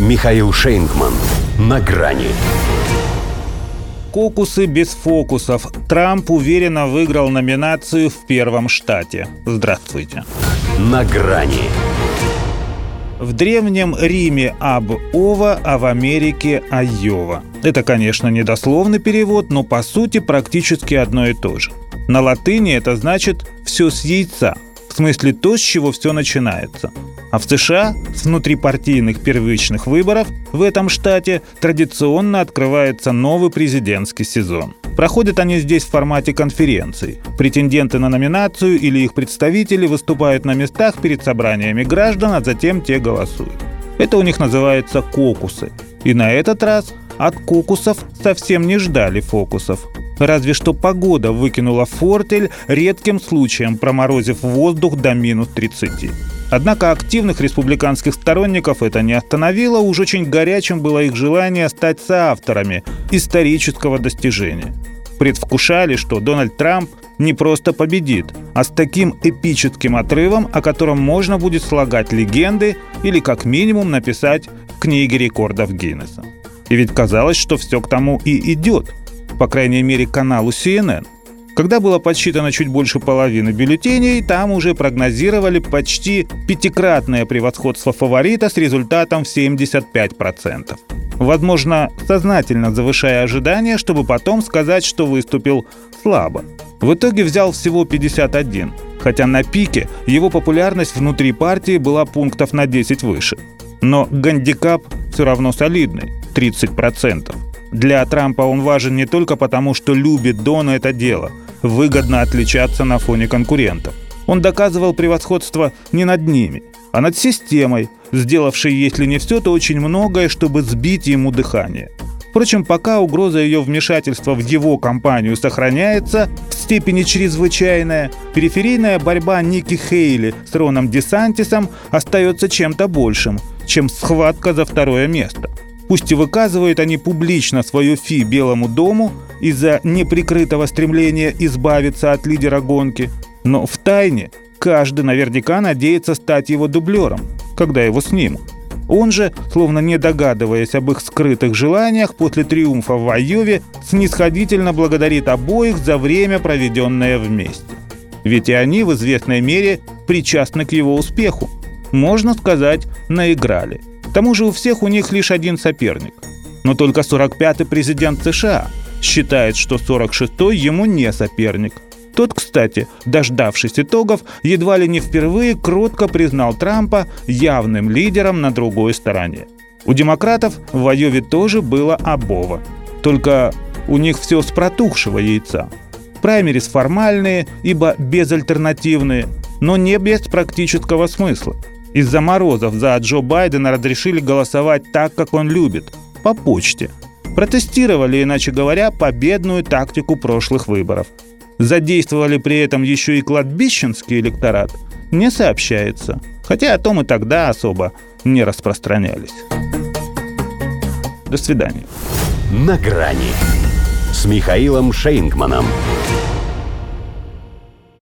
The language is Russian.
Михаил Шейнгман. На грани. Кокусы без фокусов. Трамп уверенно выиграл номинацию в первом штате. Здравствуйте. На грани. В древнем Риме аб Ова, а в Америке Айова. Это, конечно, недословный перевод, но по сути практически одно и то же. На латыни это значит «все с яйца», в смысле то, с чего все начинается. А в США с внутрипартийных первичных выборов в этом штате традиционно открывается новый президентский сезон. Проходят они здесь в формате конференций. Претенденты на номинацию или их представители выступают на местах перед собраниями граждан, а затем те голосуют. Это у них называется кокусы. И на этот раз от кокусов совсем не ждали фокусов. Разве что погода выкинула фортель, редким случаем проморозив воздух до минус 30. Однако активных республиканских сторонников это не остановило, уж очень горячим было их желание стать соавторами исторического достижения. Предвкушали, что Дональд Трамп не просто победит, а с таким эпическим отрывом, о котором можно будет слагать легенды или как минимум написать в книге рекордов Гиннесса. И ведь казалось, что все к тому и идет, по крайней мере каналу CNN – когда было подсчитано чуть больше половины бюллетеней, там уже прогнозировали почти пятикратное превосходство фаворита с результатом в 75%. Возможно, сознательно завышая ожидания, чтобы потом сказать, что выступил слабо. В итоге взял всего 51, хотя на пике его популярность внутри партии была пунктов на 10 выше. Но гандикап все равно солидный – 30%. Для Трампа он важен не только потому, что любит Дона это дело – выгодно отличаться на фоне конкурентов. Он доказывал превосходство не над ними, а над системой, сделавшей, если не все, то очень многое, чтобы сбить ему дыхание. Впрочем, пока угроза ее вмешательства в его компанию сохраняется в степени чрезвычайная, периферийная борьба Ники Хейли с Роном Десантисом остается чем-то большим, чем схватка за второе место. Пусть и выказывают они публично свою фи Белому дому из-за неприкрытого стремления избавиться от лидера гонки, но в тайне каждый наверняка надеется стать его дублером, когда его снимут. Он же, словно не догадываясь об их скрытых желаниях, после триумфа в Айове снисходительно благодарит обоих за время, проведенное вместе. Ведь и они в известной мере причастны к его успеху. Можно сказать, наиграли. К тому же у всех у них лишь один соперник. Но только 45-й президент США считает, что 46-й ему не соперник. Тот, кстати, дождавшись итогов, едва ли не впервые кротко признал Трампа явным лидером на другой стороне. У демократов в Айове тоже было обово. Только у них все с протухшего яйца. Праймерис формальные, ибо безальтернативные, но не без практического смысла. Из-за морозов за Джо Байдена разрешили голосовать так, как он любит – по почте. Протестировали, иначе говоря, победную тактику прошлых выборов. Задействовали при этом еще и кладбищенский электорат – не сообщается. Хотя о том и тогда особо не распространялись. До свидания. На грани с Михаилом Шейнгманом.